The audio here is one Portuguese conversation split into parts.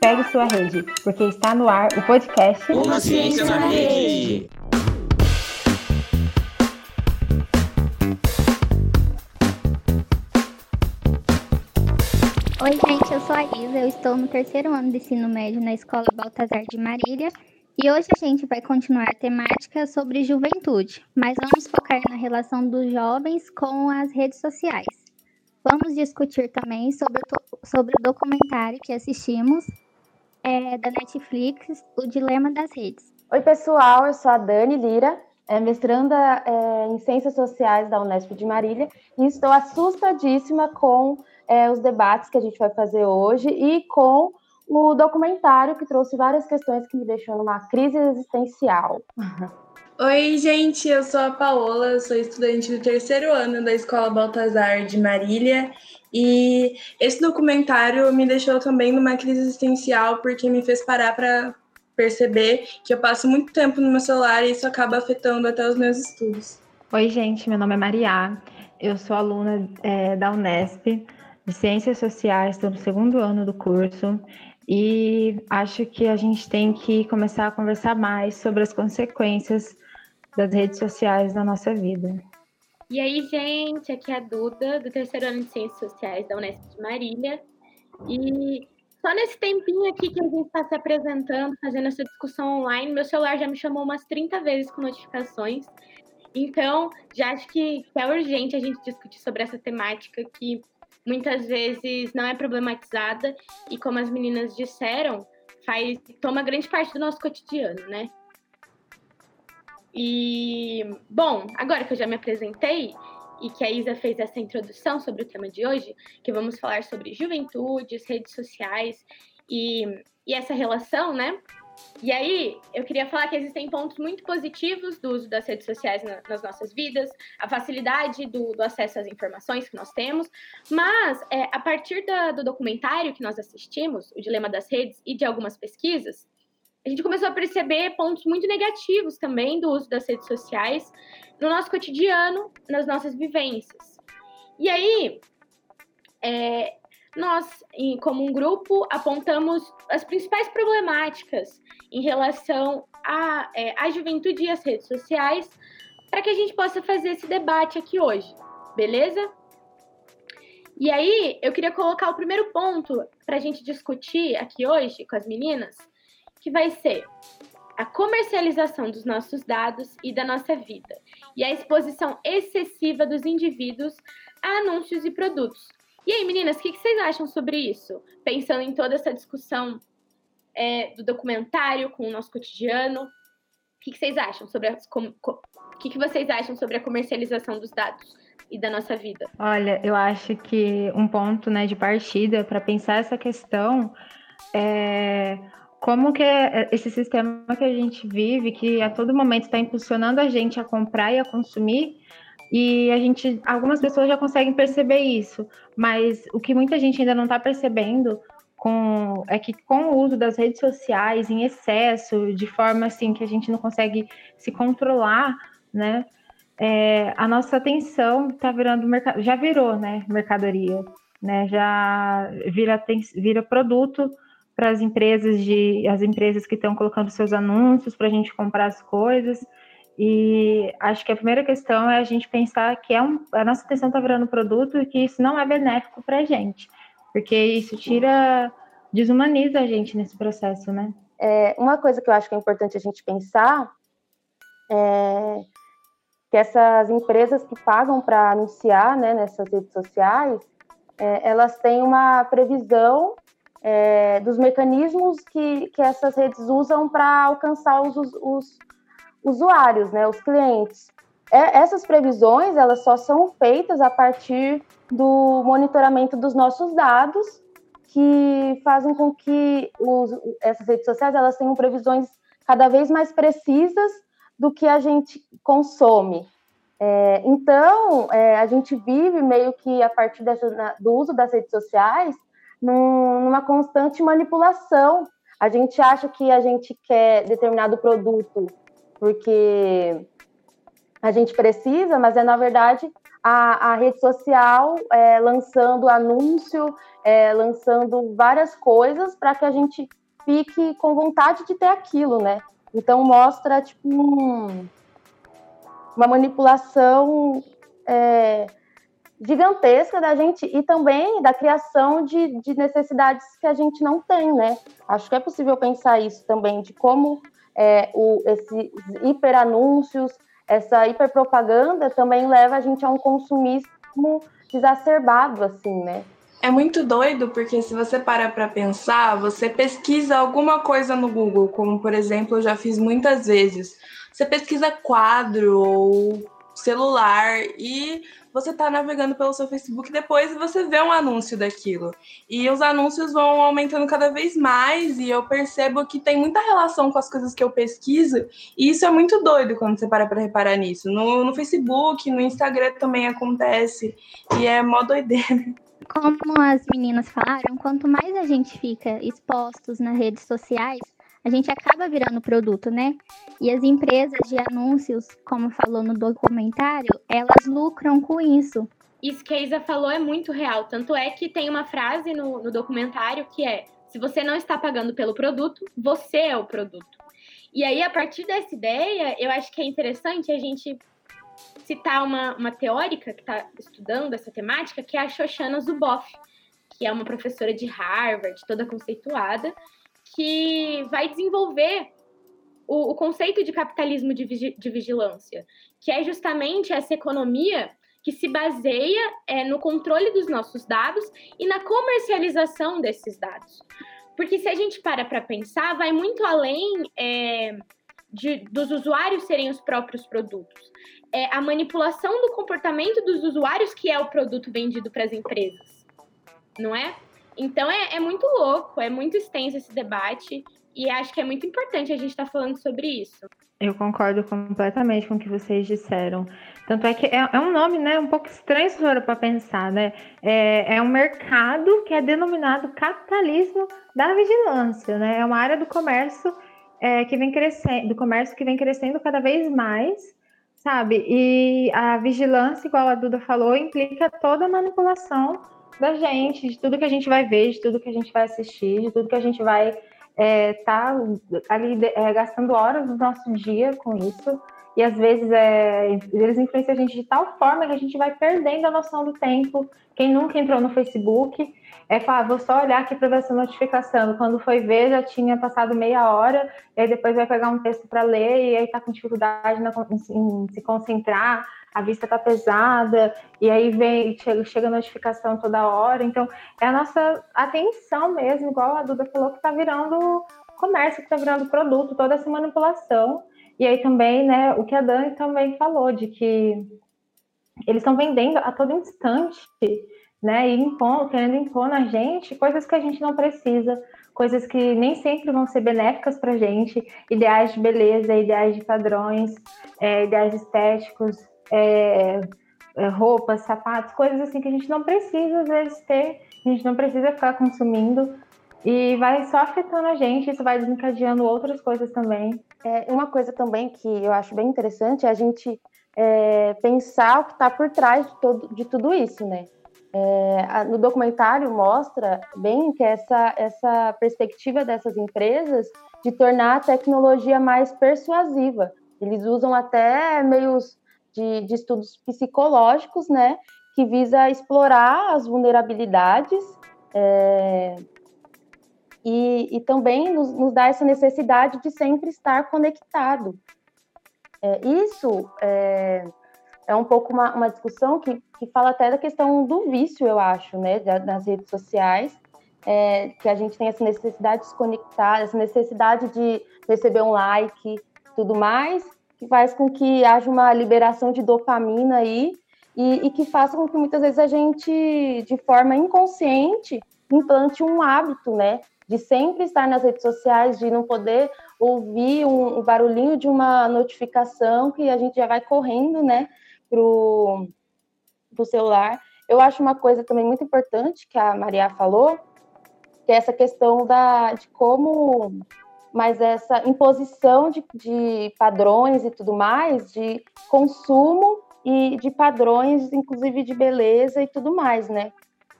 Pegue sua rede, porque está no ar o podcast Uma Ciência na Rede. Oi, gente, eu sou a Isa, eu estou no terceiro ano de ensino médio na Escola Baltazar de Marília e hoje a gente vai continuar a temática sobre juventude, mas vamos focar na relação dos jovens com as redes sociais. Vamos discutir também sobre o, sobre o documentário que assistimos é, da Netflix, O Dilema das Redes. Oi, pessoal, eu sou a Dani Lira, é mestranda é, em Ciências Sociais da Unesp de Marília e estou assustadíssima com é, os debates que a gente vai fazer hoje e com o documentário que trouxe várias questões que me deixou numa crise existencial. Oi, gente, eu sou a Paola, sou estudante do terceiro ano da Escola Baltazar de Marília e esse documentário me deixou também numa crise existencial porque me fez parar para perceber que eu passo muito tempo no meu celular e isso acaba afetando até os meus estudos. Oi, gente, meu nome é Maria, eu sou aluna é, da Unesp de Ciências Sociais, estou no segundo ano do curso e acho que a gente tem que começar a conversar mais sobre as consequências das redes sociais na nossa vida. E aí, gente, aqui é a Duda, do terceiro ano de Ciências Sociais da Unesp de Marília. E só nesse tempinho aqui que a gente está se apresentando, fazendo essa discussão online, meu celular já me chamou umas 30 vezes com notificações. Então, já acho que, é urgente a gente discutir sobre essa temática que muitas vezes não é problematizada e, como as meninas disseram, faz toma grande parte do nosso cotidiano, né? E, bom, agora que eu já me apresentei e que a Isa fez essa introdução sobre o tema de hoje, que vamos falar sobre juventudes, redes sociais e, e essa relação, né? E aí, eu queria falar que existem pontos muito positivos do uso das redes sociais na, nas nossas vidas, a facilidade do, do, acesso às informações que nós temos, mas é, a partir da, do documentário que nós assistimos, O Dilema das Redes, e de algumas pesquisas, a gente começou a perceber pontos muito negativos também do uso das redes sociais no nosso cotidiano, nas nossas vivências. E aí, é, nós, como um grupo, apontamos as principais problemáticas em relação à, é, à juventude e às redes sociais, para que a gente possa fazer esse debate aqui hoje, beleza? E aí, eu queria colocar o primeiro ponto para a gente discutir aqui hoje com as meninas, que vai ser a comercialização dos nossos dados e da nossa vida, e a exposição excessiva dos indivíduos a anúncios e produtos. E aí, meninas, o que, vocês acham sobre isso? Pensando em toda essa discussão é, do documentário com o nosso cotidiano, o que, vocês acham sobre as, com, com, o que, que vocês acham sobre a comercialização dos dados e da nossa vida? Olha, eu acho que um ponto né, de partida para pensar essa questão é como que esse sistema que a gente vive, que a todo momento está impulsionando a gente a comprar e a consumir, e a gente, algumas pessoas já conseguem perceber isso, mas o que muita gente ainda não está percebendo com, é que com o uso das redes sociais em excesso, de forma assim que a gente não consegue se controlar, né? É, a nossa atenção está virando já virou, né? Mercadoria, né? Já vira, vira produto para as empresas de as empresas que estão colocando seus anúncios para a gente comprar as coisas. E acho que a primeira questão é a gente pensar que é um, a nossa atenção está virando produto e que isso não é benéfico para a gente, porque isso tira, desumaniza a gente nesse processo, né? É, uma coisa que eu acho que é importante a gente pensar é que essas empresas que pagam para anunciar né, nessas redes sociais, é, elas têm uma previsão é, dos mecanismos que, que essas redes usam para alcançar os, os, usuários, né, os clientes. É, essas previsões elas só são feitas a partir do monitoramento dos nossos dados, que fazem com que os, essas redes sociais elas tenham previsões cada vez mais precisas do que a gente consome. É, então, é, a gente vive meio que a partir dessa, na, do uso das redes sociais num, numa constante manipulação. A gente acha que a gente quer determinado produto porque a gente precisa, mas é na verdade a, a rede social é, lançando anúncio, é, lançando várias coisas para que a gente fique com vontade de ter aquilo, né? Então mostra tipo um, uma manipulação é, gigantesca da gente e também da criação de, de, necessidades que a gente não tem, né? Acho que é possível pensar isso também, de como é, o, esses hiperanúncios, essa hiperpropaganda também leva a gente a um consumismo exacerbado, assim, né? É muito doido porque se você para para pensar, você pesquisa alguma coisa no Google, como por exemplo eu já fiz muitas vezes. Você pesquisa quadro ou celular e você está navegando pelo seu Facebook depois e você vê um anúncio daquilo. E os anúncios vão aumentando cada vez mais e eu percebo que tem muita relação com as coisas que eu pesquiso e isso é muito doido quando você para para reparar nisso. No, no Facebook, no Instagram também acontece e é mó doideira como as meninas falaram, quanto mais a gente fica expostos nas redes sociais, a gente acaba virando produto, né? E as empresas de anúncios, como falou no documentário, elas lucram com isso. Isso que a Isa falou é muito real. Tanto é que tem uma frase no, no documentário que é: se você não está pagando pelo produto, você é o produto. E aí, a partir dessa ideia, eu acho que é interessante a gente citar uma, uma teórica que está estudando essa temática, que é a Shoshana Zuboff, que é uma professora de Harvard, toda conceituada, que vai desenvolver o, o conceito de capitalismo de, vigi, de, vigilância, que é justamente essa economia que se baseia é, no controle dos nossos dados e na comercialização desses dados. Porque se a gente para para pensar, vai muito além é, de, dos usuários serem os próprios produtos é a manipulação do comportamento dos usuários que é o produto vendido para as empresas, não é? Então é, é, muito louco, é muito extenso esse debate e acho que é muito importante a gente estar tá falando sobre isso. Eu concordo completamente com o que vocês disseram. Tanto é que é, é um nome, né, um pouco estranho se para pensar, né? É, é um mercado que é denominado capitalismo da vigilância, né? É uma área do comércio é, que vem crescendo, do comércio que vem crescendo cada vez mais sabe? E a vigilância, igual a Duda falou, implica toda a manipulação da gente, de tudo que a gente vai ver, de tudo que a gente vai assistir, de tudo que a gente vai estar é, tá ali é, gastando horas do nosso dia com isso. E às vezes é, eles influenciam a gente de tal forma que a gente vai perdendo a noção do tempo. Quem nunca entrou no Facebook é falar, vou só olhar aqui para ver essa notificação. Quando foi ver, já tinha passado meia hora, e aí depois vai pegar um texto para ler, e aí está com dificuldade na, em, em, se concentrar, a vista está pesada, e aí vem, chega, chega notificação toda hora. Então, é a nossa atenção mesmo, igual a Duda falou, que está virando comércio, que está virando produto, toda essa manipulação. E aí também, né, o que a Dani também falou, de que eles estão vendendo a todo instante né? E impor, querendo impor na gente coisas que a gente não precisa, coisas que nem sempre vão ser benéficas para gente, ideais de beleza, ideais de padrões, é, ideais estéticos, é, é, roupas, sapatos, coisas assim que a gente não precisa às vezes ter, a gente não precisa ficar consumindo e vai só afetando a gente, isso vai desencadeando outras coisas também. É, uma coisa também que eu acho bem interessante é a gente é, pensar o que está por trás de, todo, de tudo isso, né? É, no documentário mostra bem que essa, essa perspectiva dessas empresas de tornar a tecnologia mais persuasiva. Eles usam até meios de, de estudos psicológicos, né, que visa explorar as vulnerabilidades é, e, e, também nos, nos dá essa necessidade de sempre estar conectado. É, isso é, é um pouco uma, uma discussão que, que fala até da questão do vício, eu acho, né, das redes sociais, é, que a gente tem essa necessidade de se conectar, essa necessidade de receber um like, tudo mais, que faz com que haja uma liberação de dopamina aí e, e que faça com que muitas vezes a gente, de forma inconsciente, implante um hábito, né, de sempre estar nas redes sociais, de não poder ouvir um, um barulhinho de uma notificação que a gente já vai correndo, né, pro, pro celular. Eu acho uma coisa também muito importante que a Maria falou, que é essa questão da, de como mas essa imposição de, de padrões e tudo mais, de consumo e de padrões, inclusive de beleza e tudo mais, né?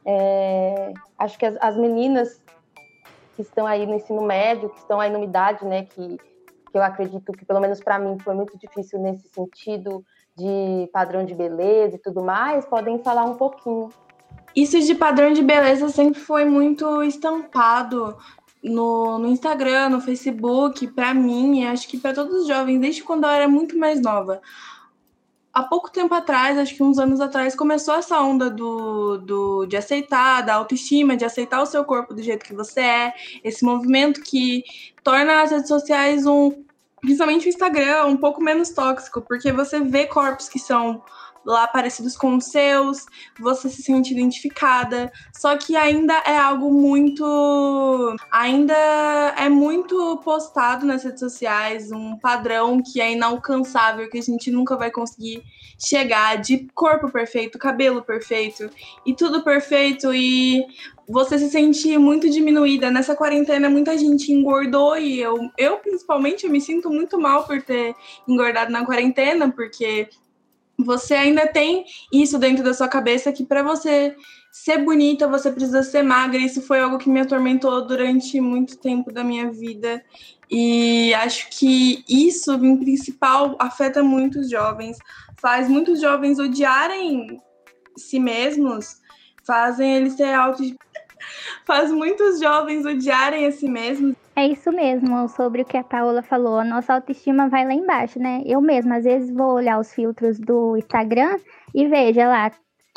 É, acho que as, as, meninas que estão aí no ensino médio, que estão aí numa idade, né, que, que eu acredito que, pelo menos para mim, foi muito difícil nesse sentido de padrão de beleza e tudo mais, podem falar um pouquinho. Isso de padrão de beleza sempre foi muito estampado no, no Instagram, no Facebook, para mim, acho que para todos os jovens, desde quando eu era muito mais nova. Há pouco tempo atrás, acho que uns anos atrás, começou essa onda do, do, de aceitar, da autoestima, de aceitar o seu corpo do jeito que você é, esse movimento que torna as redes sociais um, principalmente o Instagram, um pouco menos tóxico, porque você vê corpos que são lá parecidos com os seus, você se sente identificada, só que ainda é algo muito. Ainda é muito postado nas redes sociais, um padrão que é inalcançável, que a gente nunca vai conseguir chegar de corpo perfeito, cabelo perfeito e tudo perfeito e você se sente muito diminuída. Nessa quarentena, muita gente engordou e eu, eu principalmente, eu me sinto muito mal por ter engordado na quarentena, porque você ainda tem isso dentro da sua cabeça que para você ser bonita, você precisa ser magra. Isso foi algo que me atormentou durante muito tempo da minha vida. E acho que isso, em principal, afeta muitos jovens, faz muitos jovens odiarem si mesmos, fazem eles ser auto faz muitos jovens odiarem a si mesmos. É isso mesmo, sobre o que a Paola falou. A nossa autoestima vai lá embaixo, né? Eu mesma, às vezes, vou olhar os filtros do Instagram e veja lá,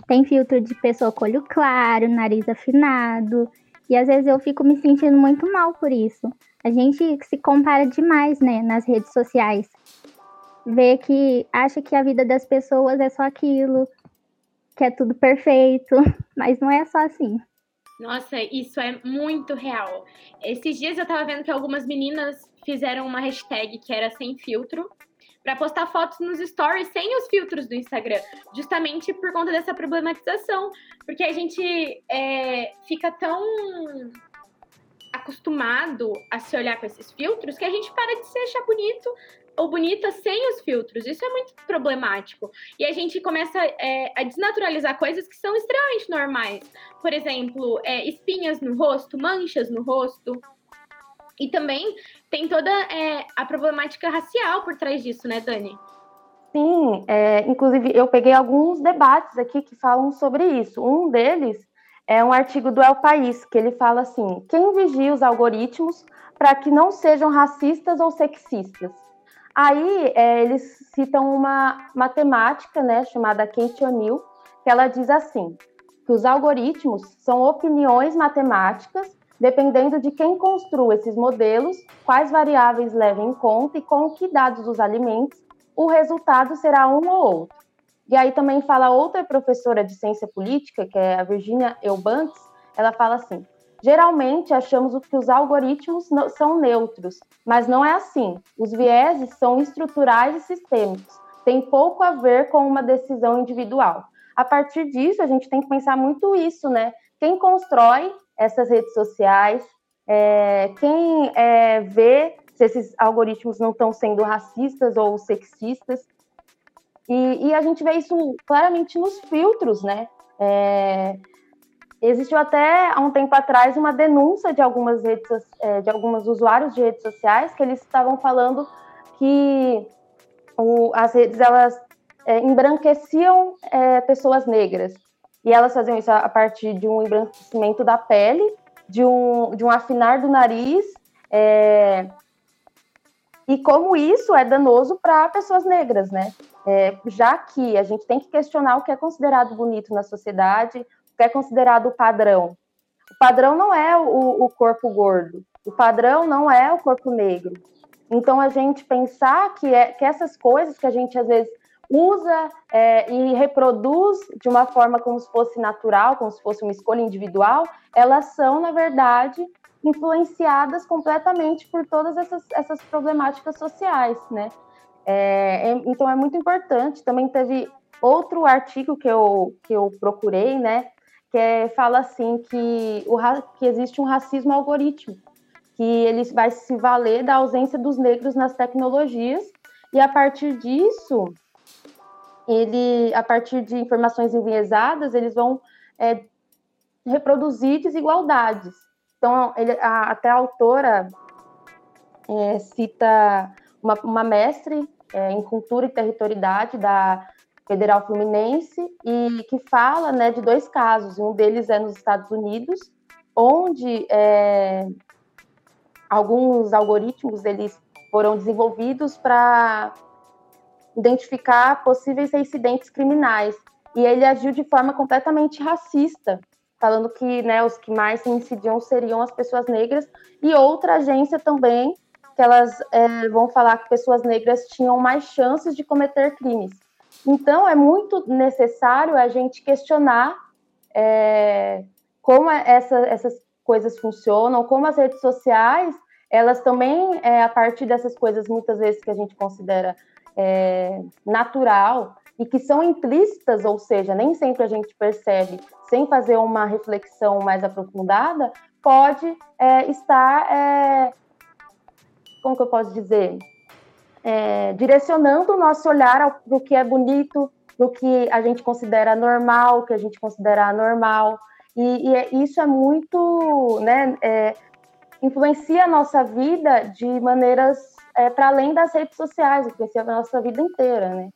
tem filtro de pessoa com olho claro, nariz afinado. E às vezes eu fico me sentindo muito mal por isso. A gente se compara demais, né, nas redes sociais. Vê que acha que a vida das pessoas é só aquilo, que é tudo perfeito, mas não é só assim. Nossa, isso é muito real. Esses dias eu tava vendo que algumas meninas fizeram uma hashtag que era sem filtro para postar fotos nos stories sem os filtros do Instagram, justamente por conta dessa problematização, porque a gente é, fica tão acostumado a se olhar com esses filtros que a gente para de se achar bonito ou bonita sem os filtros. Isso é muito problemático. E a gente começa é, a desnaturalizar coisas que são extremamente normais. Por exemplo, é, espinhas no rosto, manchas no rosto. E também tem toda é, a problemática racial por trás disso, né, Dani? Sim, é, inclusive eu peguei alguns debates aqui que falam sobre isso. Um deles é um artigo do El País, que ele fala assim: quem vigia os algoritmos para que não sejam racistas ou sexistas? Aí é, eles citam uma matemática, né, chamada Kate O'Neill, que ela diz assim, que os algoritmos são opiniões matemáticas, dependendo de quem construa esses modelos, quais variáveis levem em conta e com que dados os alimentos, o resultado será um ou outro. E aí também fala outra professora de ciência política, que é a Virginia Eubanks, ela fala assim: Geralmente achamos que os algoritmos são neutros, mas não é assim. Os vieses são estruturais e sistêmicos, tem pouco a ver com uma decisão individual. A partir disso, a gente tem que pensar muito isso, né? Quem constrói essas redes sociais, é, quem é, vê se esses algoritmos não estão sendo racistas ou sexistas. E, e, a gente vê isso claramente nos filtros, né? É, Existiu até há um tempo atrás uma denúncia de algumas redes, é, de alguns usuários de redes sociais que eles estavam falando que o, as redes elas é, embranqueciam é, pessoas negras e elas faziam isso a partir de um embranquecimento da pele, de um, de um afinar do nariz é, e como isso é danoso para pessoas negras, né? É, já que a gente tem que questionar o que é considerado bonito na sociedade, que é considerado o padrão. O padrão não é o, o corpo gordo, o padrão não é o corpo negro. Então, a gente pensar que, é, que essas coisas que a gente às vezes usa é, e reproduz de uma forma como se fosse natural, como se fosse uma escolha individual, elas são, na verdade, influenciadas completamente por todas essas, essas problemáticas sociais, né? É, é, então é muito importante. Também teve outro artigo que eu, que eu procurei, né? Que é, fala assim que, o, que existe um racismo algorítmico, que ele vai se valer da ausência dos negros nas tecnologias e a partir disso, ele, a partir de informações enviesadas, eles vão é, reproduzir desigualdades. Então, ele, a, até a autora é, cita uma, uma mestre é, em cultura e territorialidade da Federal Fluminense e que fala né, de dois casos. Um deles é nos Estados Unidos, onde é, alguns algoritmos eles foram desenvolvidos para identificar possíveis incidentes criminais e ele agiu de forma completamente racista, falando que né, os que mais se incidiam seriam as pessoas negras e outra agência também que elas é, vão falar que pessoas negras tinham mais chances de cometer crimes. Então, é muito necessário a gente questionar é, como é, essa, essas coisas funcionam, como as redes sociais, elas também, é, a partir dessas coisas, muitas vezes que a gente considera é, natural e que são implícitas, ou seja, nem sempre a gente percebe, sem fazer uma reflexão mais aprofundada, pode é, estar é, como que eu posso dizer, é, direcionando o nosso olhar para o que é bonito, o que a gente considera normal, o que a gente considera anormal, e, e é, isso é muito, né, é, influencia a nossa vida de maneiras é, para além das redes sociais, influencia a nossa vida inteira, né?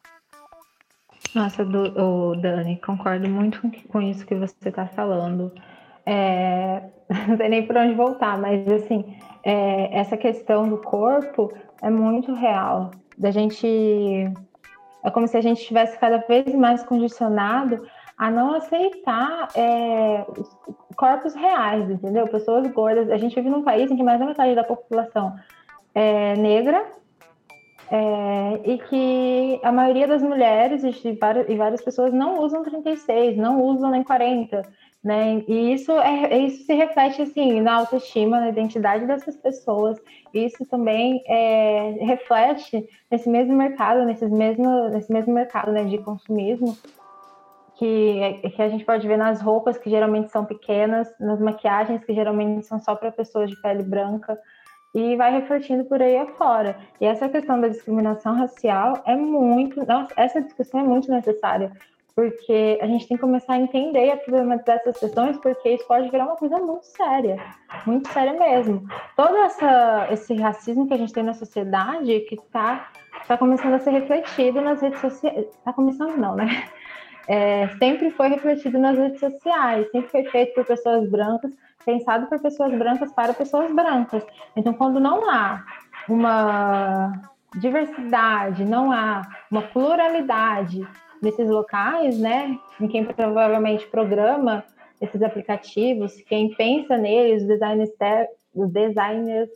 Nossa, do, oh, Dani, concordo muito com isso que você está falando. É, não sei nem por onde voltar, mas assim, é, essa questão do corpo é muito real. Da gente. É como se a gente tivesse cada vez mais condicionado a não aceitar é, corpos reais, entendeu? Pessoas gordas. A gente vive num país em que mais da metade da população é negra é, e que a maioria das mulheres e várias, e várias pessoas não usam 36, não usam nem 40 né? E isso, é, isso se reflete assim na autoestima, na identidade dessas pessoas. Isso também é, reflete nesse mesmo mercado, nesses mesmo, nesse mesmo mercado né, de consumismo, que, que a gente pode ver nas roupas que geralmente são pequenas, nas maquiagens que geralmente são só para pessoas de pele branca. E vai refletindo por aí afora. E essa questão da discriminação racial é muito. Nossa, essa discussão é muito necessária, porque a gente tem que começar a entender e a problematizar essas questões, porque isso pode virar uma coisa muito séria, muito séria mesmo. Todo essa, esse racismo que a gente tem na sociedade, que está tá começando a ser refletido nas redes sociais, está começando não, né? É, sempre foi refletido nas redes sociais, sempre foi feito por pessoas brancas, pensado por pessoas brancas para pessoas brancas. Então, quando não há uma diversidade, não há uma pluralidade nesses locais, né? Em quem provavelmente programa esses aplicativos, quem pensa neles, os designers, os designers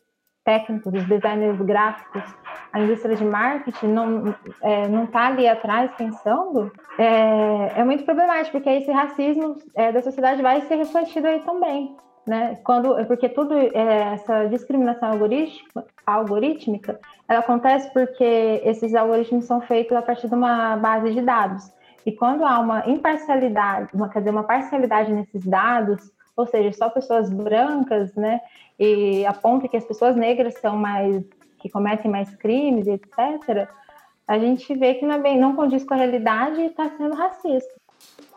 técnicos, os designers gráficos, a indústria de marketing não é, não está ali atrás pensando, é, é, muito problemático, porque esse racismo é, da sociedade vai ser refletido aí também né? Quando, porque tudo é, essa discriminação algorítmica, algorítmica, ela acontece porque esses algoritmos são feitos a partir de uma base de dados. E quando há uma imparcialidade, uma, quer dizer, uma parcialidade nesses dados, ou seja, só pessoas brancas, né? E aponta que as pessoas negras são mais que cometem mais crimes, etc. A gente vê que não, é bem, não condiz com a realidade e está sendo racista.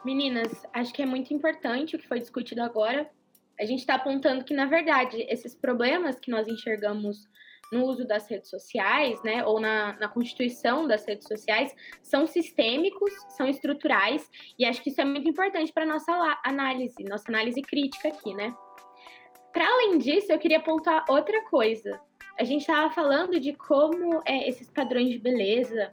Meninas, acho que é muito importante o que foi discutido agora, a gente está apontando que, na verdade, esses problemas que nós enxergamos no uso das redes sociais, né, ou na, na constituição das redes sociais, são sistêmicos, são estruturais, e acho que isso é muito importante para nossa análise, nossa análise crítica aqui, né? Para além disso, eu queria apontar outra coisa. A gente estava falando de como é, esses padrões de beleza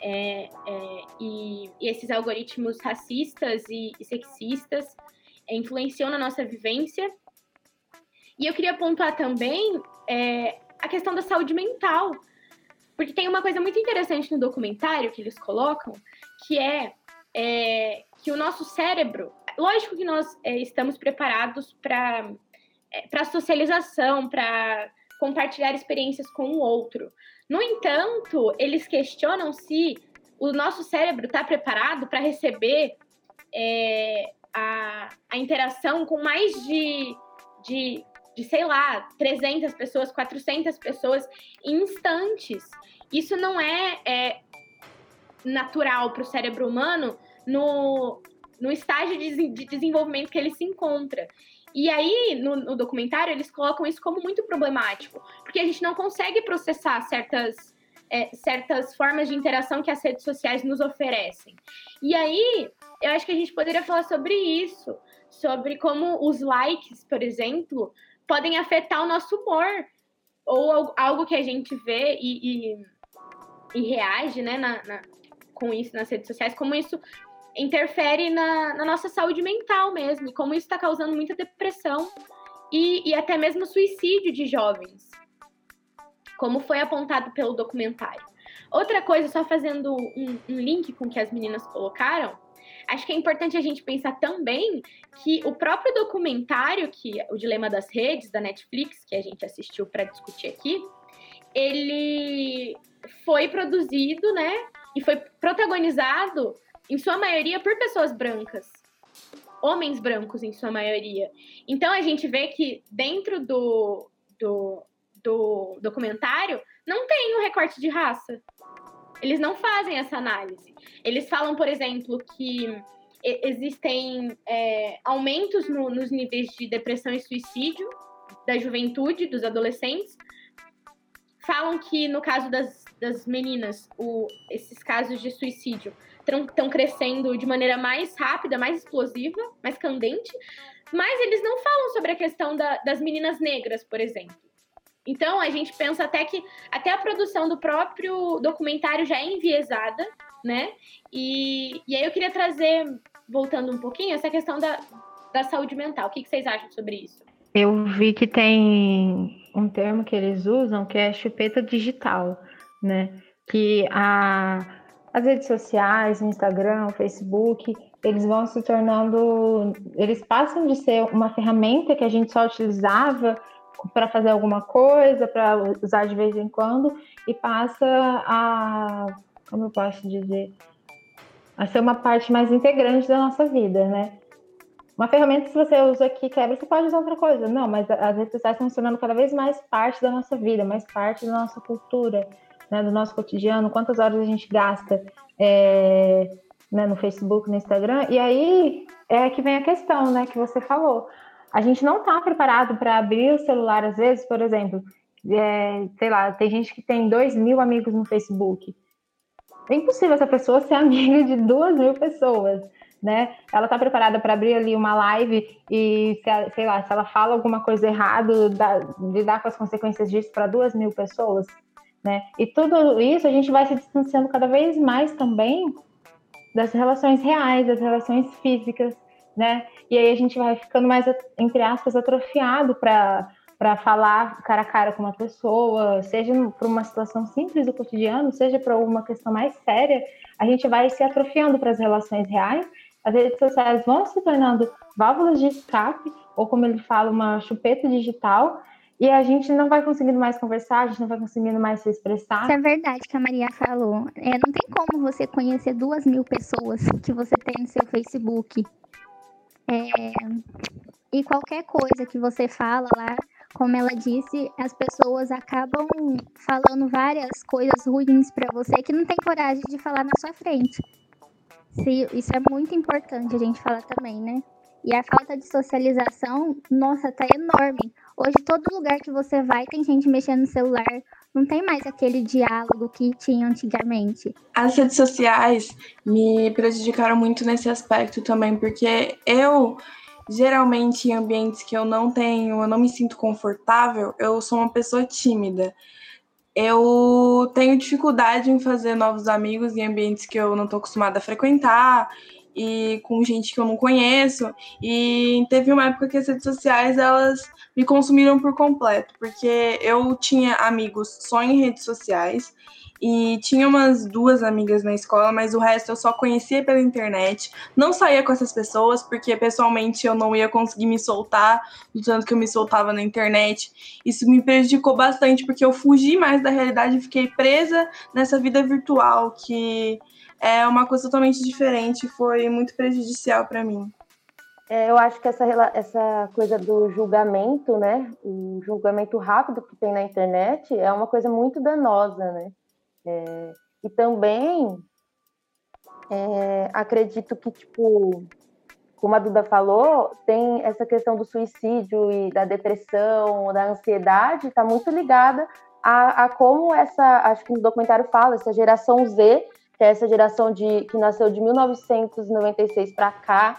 é, é, e, e, esses algoritmos racistas e, e sexistas influenciou na nossa vivência. E eu queria pontuar também é, a questão da saúde mental, porque tem uma coisa muito interessante no documentário que eles colocam, que é, é que o nosso cérebro, lógico que nós é, estamos preparados para é, para socialização, para compartilhar experiências com o outro. No entanto, eles questionam se o nosso cérebro está preparado para receber é, a, a interação com mais de, de de, sei lá, 300 pessoas, 400 pessoas em instantes. Isso não é, é natural para o cérebro humano no, no estágio de, de, desenvolvimento que ele se encontra. E aí, no, no, documentário, eles colocam isso como muito problemático, porque a gente não consegue processar certas, é, certas formas de interação que as redes sociais nos oferecem. E aí, eu acho que a gente poderia falar sobre isso, sobre como os likes, por exemplo, podem afetar o nosso humor, ou algo que a gente vê e, e, e reage né, na, na, com isso nas redes sociais, como isso interfere na, na nossa saúde mental mesmo, e como isso está causando muita depressão e, e até mesmo suicídio de jovens, como foi apontado pelo documentário. Outra coisa, só fazendo um, um link com o que as meninas colocaram, acho que é importante a gente pensar também que o próprio documentário, que o Dilema das Redes, da Netflix, que a gente assistiu para discutir aqui, ele foi produzido, né? E foi protagonizado em sua maioria, por pessoas brancas. Homens brancos, em sua maioria. Então, a gente vê que dentro do, do, do documentário não tem um recorte de raça. Eles não fazem essa análise. Eles falam, por exemplo, que existem é, aumentos no, nos níveis de depressão e suicídio da juventude, dos adolescentes. Falam que, no caso das, das meninas, o, esses casos de suicídio estão crescendo de maneira mais rápida, mais explosiva, mais candente, mas eles não falam sobre a questão da, das meninas negras, por exemplo. Então a gente pensa até que até a produção do próprio documentário já é enviesada, né? E, e aí eu queria trazer, voltando um pouquinho, essa questão da, da saúde mental. O que, que vocês acham sobre isso? Eu vi que tem um termo que eles usam que é chupeta digital, né? Que a as redes sociais, Instagram, Facebook, eles vão se tornando, eles passam de ser uma ferramenta que a gente só utilizava para fazer alguma coisa, para usar de vez em quando, e passa a, como eu posso dizer, a ser uma parte mais integrante da nossa vida, né? Uma ferramenta que você usa aqui quebra, você pode usar outra coisa. Não, mas as redes sociais estão tornando cada vez mais parte da nossa vida, mais parte da nossa cultura né, do nosso cotidiano, quantas horas a gente gasta é, né, no Facebook, no Instagram, e aí é que vem a questão, né, que você falou. A gente não está preparado para abrir o celular, às vezes, por exemplo, é, sei lá, tem gente que tem dois mil amigos no Facebook. É impossível essa pessoa ser amiga de duas mil pessoas, né? Ela está preparada para abrir ali uma live e, se, sei lá, se ela fala alguma coisa errada, lidar com as consequências disso para duas mil pessoas. Né? E tudo isso a gente vai se distanciando cada vez mais também das relações reais, das relações físicas, né? E aí a gente vai ficando mais, entre aspas, atrofiado para para falar cara a cara com uma pessoa, seja por uma situação simples do cotidiano, seja para uma questão mais séria, a gente vai se atrofiando para as relações reais. As redes sociais vão se tornando válvulas de escape, ou como ele fala, uma chupeta digital, e a gente não vai conseguindo mais conversar, a gente não vai conseguindo mais se expressar. Isso é verdade que a Maria falou. É, não tem como você conhecer duas mil pessoas que você tem no seu Facebook. É, e qualquer coisa que você fala lá, como ela disse, as pessoas acabam falando várias coisas ruins para você que não tem coragem de falar na sua frente. Isso é muito importante a gente falar também, né? E a falta de socialização, nossa, tá enorme. Hoje, todo lugar que você vai tem gente mexendo no celular. Não tem mais aquele diálogo que tinha antigamente. As redes sociais me prejudicaram muito nesse aspecto também, porque eu, geralmente, em ambientes que eu não tenho, eu não me sinto confortável, eu sou uma pessoa tímida. Eu tenho dificuldade em fazer novos amigos em ambientes que eu não estou acostumada a frequentar e com gente que eu não conheço. E teve uma época que as redes sociais elas me consumiram por completo, porque eu tinha amigos só em redes sociais e tinha umas duas amigas na escola, mas o resto eu só conhecia pela internet. Não saía com essas pessoas, porque pessoalmente eu não ia conseguir me soltar do tanto que eu me soltava na internet. Isso me prejudicou bastante, porque eu fugi mais da realidade e fiquei presa nessa vida virtual que é uma coisa totalmente diferente, foi muito prejudicial para mim. É, eu acho que essa, essa coisa do julgamento, né, o julgamento rápido que tem na internet é uma coisa muito danosa, né? É, e também é, acredito que, tipo, como a Duda falou, tem essa questão do suicídio e da depressão, da ansiedade, está muito ligada a, a, como essa, acho que no documentário fala, essa geração Z, que é essa geração de, que nasceu de 1996 para cá,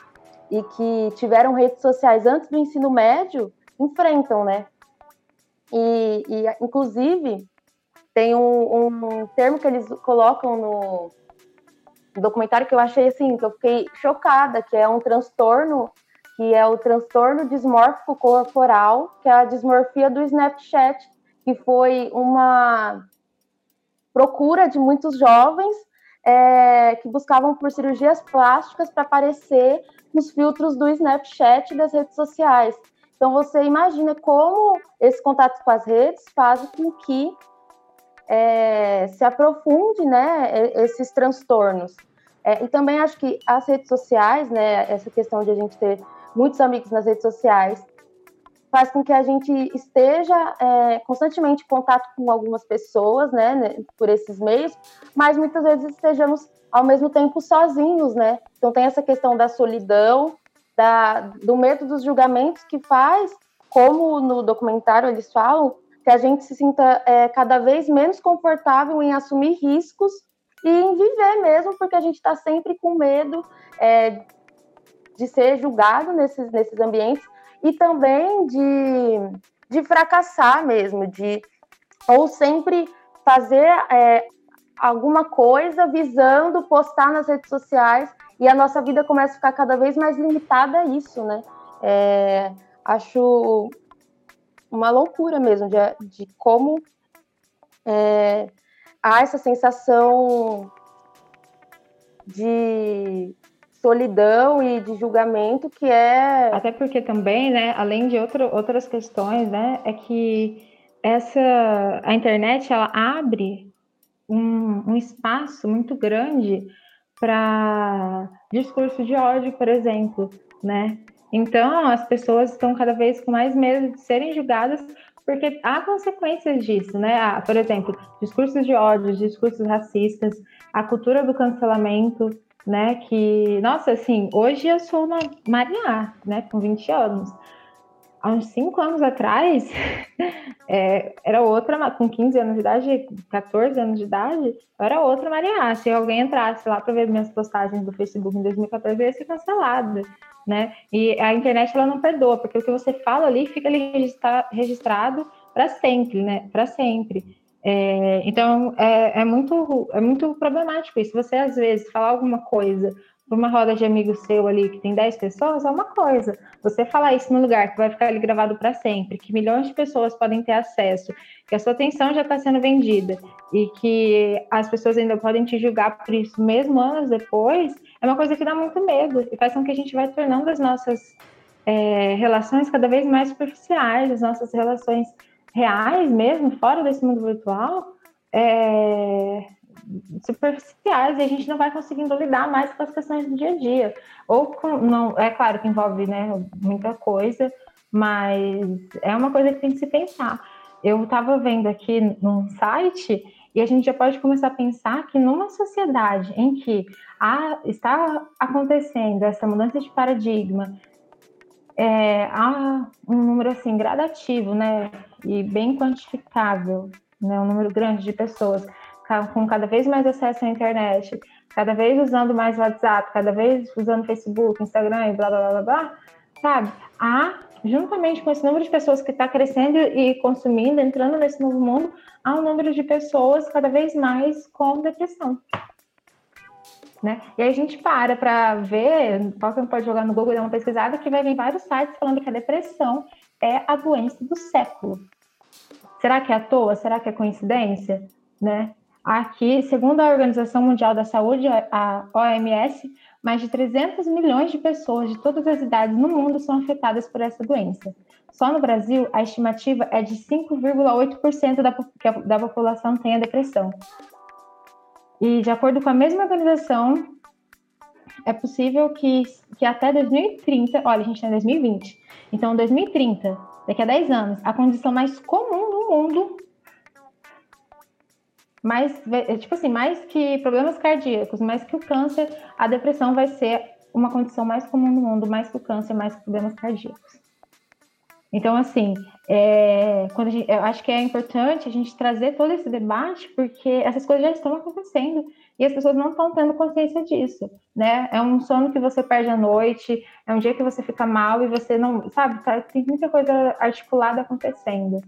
e que tiveram redes sociais antes do ensino médio enfrentam, né? E, e inclusive, tem um, um, termo que eles colocam no documentário que eu achei assim, que eu fiquei chocada, que é um transtorno, que é o transtorno dismórfico corporal, que é a dismorfia do Snapchat, que foi uma procura de muitos jovens é, que buscavam por cirurgias plásticas para aparecer nos filtros do Snapchat e das redes sociais. Então você imagina como esse contato com as redes faz com que é, se aprofunde, né, esses transtornos. É, e também acho que as redes sociais, né, essa questão de a gente ter muitos amigos nas redes sociais, faz com que a gente esteja é, constantemente em contato com algumas pessoas, né, né, por esses meios, mas muitas vezes estejamos ao mesmo tempo sozinhos, né? Então tem essa questão da solidão, da, do medo dos julgamentos que faz, como no documentário eles falam, que a gente se sinta é, cada vez menos confortável em assumir riscos e em viver mesmo, porque a gente está sempre com medo é, de ser julgado nesses, nesses ambientes e também de, de fracassar mesmo, de ou sempre fazer é, alguma coisa visando postar nas redes sociais e a nossa vida começa a ficar cada vez mais limitada a isso, né? É, acho uma loucura mesmo de, de como é, há essa sensação de solidão e de julgamento que é até porque também né além de outro, outras questões né é que essa a internet ela abre um, um espaço muito grande para discurso de ódio, por exemplo, né? Então, as pessoas estão cada vez com mais medo de serem julgadas porque há consequências disso, né? Ah, por exemplo, discursos de ódio, discursos racistas, a cultura do cancelamento, né? Que, nossa, assim, hoje eu sou uma Maria, né? Com 20 anos há uns 5 anos atrás, é, era outra, com 15 anos de idade, 14 anos de idade, era outra Maria. Se alguém entrasse lá para ver minhas postagens do Facebook em 2014, eu ia ser cancelada, né? E a internet, ela não perdoa, porque o que você fala ali fica ali registra registrado para sempre, né? Para sempre. É, então, é, é, muito, é muito problemático isso. Você, às vezes, falar alguma coisa para uma roda de amigos seu ali que tem 10 pessoas é uma coisa. Você falar isso num lugar que vai ficar ali gravado para sempre, que milhões de pessoas podem ter acesso, que a sua atenção já está sendo vendida e que as pessoas ainda podem te julgar por isso mesmo anos depois, é uma coisa que dá muito medo e faz com que a gente vai tornando as nossas é, relações cada vez mais superficiais, as nossas relações reais mesmo, fora desse mundo virtual, é, superficiais e a gente não vai conseguindo lidar mais com as questões do dia a dia. Ou com, não, é claro que envolve né, muita coisa, mas é uma coisa que tem que se pensar. Eu estava vendo aqui num site e a gente já pode começar a pensar que numa sociedade em que há, está acontecendo essa mudança de paradigma, é, há um número assim gradativo, né, e bem quantificável, né, um número grande de pessoas com cada vez mais acesso à internet, cada vez usando mais WhatsApp, cada vez usando Facebook, Instagram e blá blá blá blá, sabe? Há, juntamente com esse número de pessoas que está crescendo e consumindo, entrando nesse novo mundo, há um número de pessoas cada vez mais com depressão. Né? E aí a gente para para ver, qualquer um pode jogar no Google e dar uma pesquisada, que vai vir vários sites falando que a depressão é a doença do século. Será que é à toa? Será que é coincidência? Né? Aqui, segundo a Organização Mundial da Saúde, a OMS, mais de 300 milhões de pessoas de todas as idades no mundo são afetadas por essa doença. Só no Brasil, a estimativa é de 5,8% da, da população tem a depressão. E, de acordo com a mesma organização, é possível que, que até 2030, olha, a gente está em 2020, então 2030, daqui a 10 anos, a condição mais comum no mundo, mais, é, tipo assim, mais que problemas cardíacos, mais que o câncer, a depressão vai ser uma condição mais comum no mundo, mais que o câncer, mais que problemas cardíacos. Então, assim, é, quando gente, eu acho que é importante a gente trazer todo esse debate, porque essas coisas já estão acontecendo e as pessoas não estão tendo consciência disso, né? É um sono que você perde à noite, é um dia que você fica mal e você não, sabe, tá, tem muita coisa articulada acontecendo.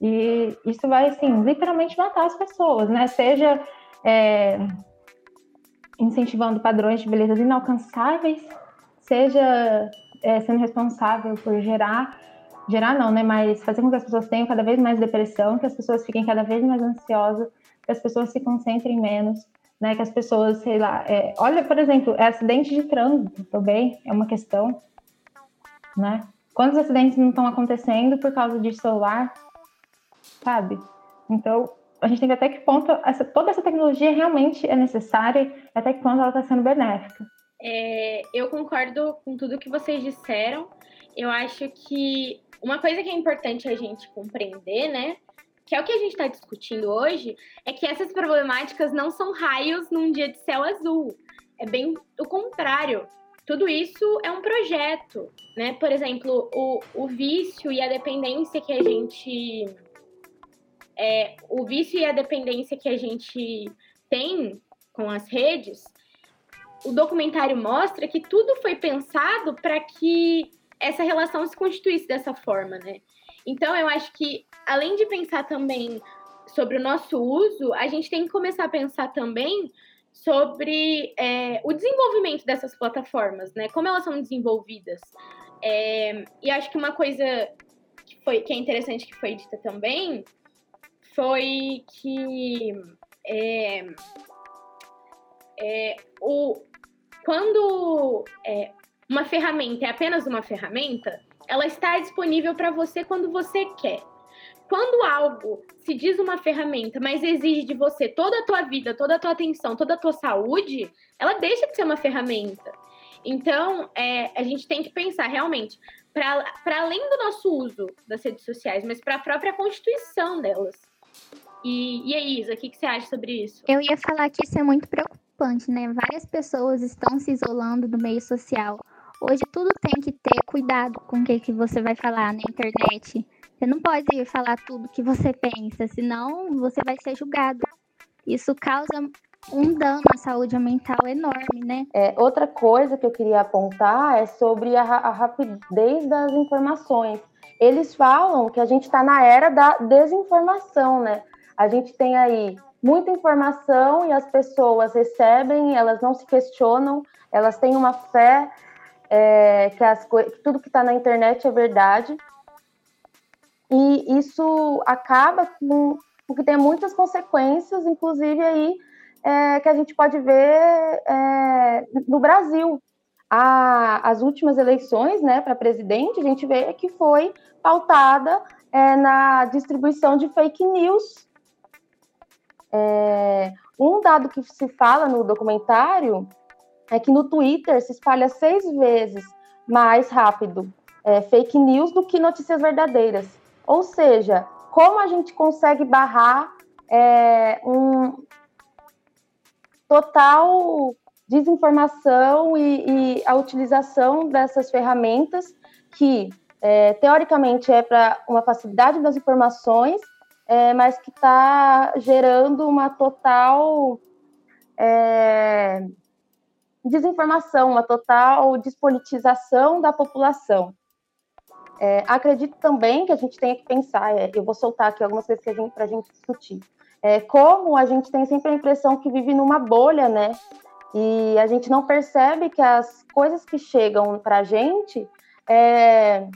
E isso vai, assim, literalmente matar as pessoas, né? Seja é, incentivando padrões de beleza inalcançáveis, seja é, sendo responsável por gerar, gerar não, né? Mas fazer com que as pessoas tenham cada vez mais depressão, que as pessoas fiquem cada vez mais ansiosas, que as pessoas se concentrem menos, né? Que as pessoas, sei lá, é, olha, por exemplo, é acidente de trânsito também é uma questão, né? Quantos acidentes não estão acontecendo por causa de celular, sabe? Então, a gente tem que até que ponto essa, toda essa tecnologia realmente é necessária até que ponto ela está sendo benéfica. É, eu concordo com tudo que vocês disseram. Eu acho que uma coisa que é importante a gente compreender, né? Que é o que a gente está discutindo hoje, é que essas problemáticas não são raios num dia de céu azul. É bem o contrário. Tudo isso é um projeto, né? Por exemplo, o, o vício e a dependência que a gente. É, o vício e a dependência que a gente tem com as redes o documentário mostra que tudo foi pensado para que essa relação se constituísse dessa forma, né? Então, eu acho que, além de pensar também sobre o nosso uso, a gente tem que começar a pensar também sobre é, o desenvolvimento dessas plataformas, né? Como elas são desenvolvidas. É, e acho que uma coisa que, foi, que é interessante que foi dita também foi que é, é, o, quando é, uma ferramenta é apenas uma ferramenta, ela está disponível para você quando você quer. Quando algo se diz uma ferramenta, mas exige de você toda a tua vida, toda a tua atenção, toda a tua saúde, ela deixa de ser uma ferramenta. Então, é, a gente tem que pensar realmente para além do nosso uso das redes sociais, mas para a própria constituição delas. E, e aí, Isa, o que, que você acha sobre isso? Eu ia falar que isso é muito preocupante preocupante, né? Várias pessoas estão se isolando do meio social. Hoje tudo tem que ter cuidado com o que, que você vai falar na internet. Você não pode falar tudo que você pensa, senão você vai ser julgado. Isso causa um dano à saúde mental enorme, né? É, outra coisa que eu queria apontar é sobre a, a rapidez das informações. Eles falam que a gente está na era da desinformação, né? A gente tem aí muita informação e as pessoas recebem, elas não se questionam, elas têm uma fé é, que, as, que tudo que está na internet é verdade. E isso acaba com, com que tem muitas consequências, inclusive aí é, que a gente pode ver é, no Brasil. A, as últimas eleições né, para presidente, a gente vê que foi pautada é, na distribuição de fake news é, um dado que se fala no documentário é que no Twitter se espalha seis vezes mais rápido é, fake news do que notícias verdadeiras. Ou seja, como a gente consegue barrar é, um total desinformação e, e, a utilização dessas ferramentas que é, teoricamente é para uma facilidade das informações é, mas que está gerando uma total é, desinformação, uma total despolitização da população. É, acredito também que a gente tenha que pensar, é, eu vou soltar aqui algumas coisas para a gente discutir, é, como a gente tem sempre a impressão que vive numa bolha, né? E a gente não percebe que as coisas que chegam para a gente é,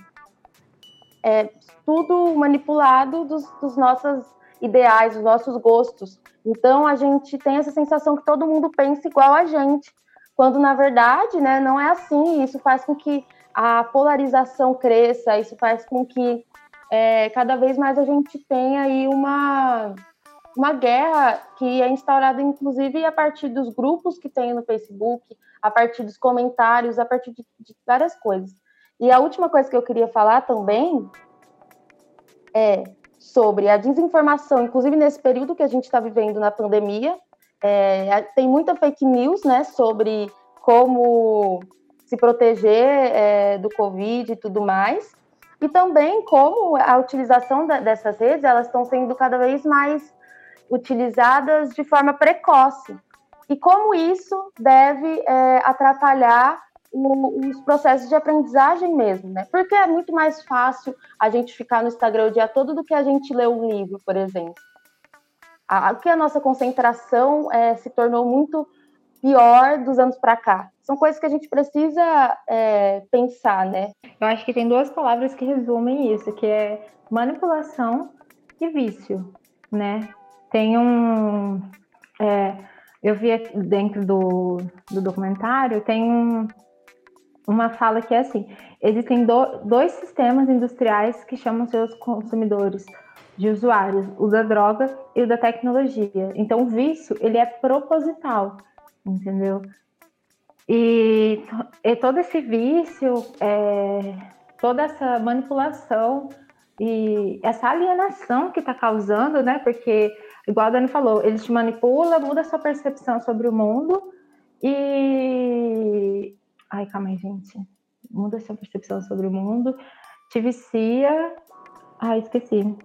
é, tudo manipulado dos, dos nossos ideais, dos nossos gostos. Então a gente tem essa sensação que todo mundo pensa igual a gente, quando na verdade, né, não é assim. Isso faz com que a polarização cresça, isso faz com que é, cada vez mais a gente tenha aí uma, uma guerra que é instaurada, inclusive, a partir dos grupos que tem no Facebook, a partir dos comentários, a partir de, de várias coisas. E a última coisa que eu queria falar também é sobre a desinformação, inclusive nesse período que a gente está vivendo na pandemia, é, tem muita fake news, né, sobre como se proteger é, do Covid e tudo mais, e também como a utilização da, dessas redes, elas estão sendo cada vez mais utilizadas de forma precoce, e como isso deve é, atrapalhar os processos de aprendizagem mesmo, né? Porque é muito mais fácil a gente ficar no Instagram o dia todo do que a gente ler um livro, por exemplo. A, que a nossa concentração é, se tornou muito pior dos anos para cá. São coisas que a gente precisa é, pensar, né? Eu acho que tem duas palavras que resumem isso, que é manipulação e vício, né? Tem um... É, eu vi dentro do, do documentário, tem um, uma fala que é assim: existem do, dois sistemas industriais que chamam seus consumidores de usuários, o da droga e o da tecnologia. Então, o vício ele é proposital, entendeu? E, e todo esse vício, é, toda essa manipulação e essa alienação que está causando, né? Porque, igual a Dani falou, eles te manipulam, muda a sua percepção sobre o mundo e, Ai, calma aí, gente. Muda sua percepção sobre o mundo. Te vicia. Ai, esqueci.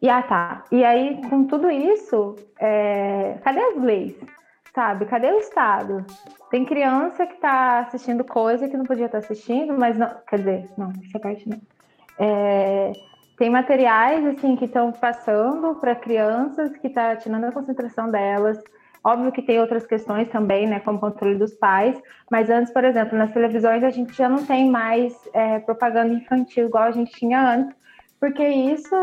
E ah, tá. E aí, com tudo isso, é... cadê as leis? Sabe? Cadê o Estado? Tem criança que está assistindo coisa que não podia estar tá assistindo, mas não. Quer dizer, não, essa parte não. É... Tem materiais assim que estão passando para crianças que está tirando a concentração delas. Óbvio que tem outras questões também, né, como controle dos pais, mas antes, por exemplo, nas televisões a gente já não tem mais é, propaganda infantil igual a gente tinha antes, porque isso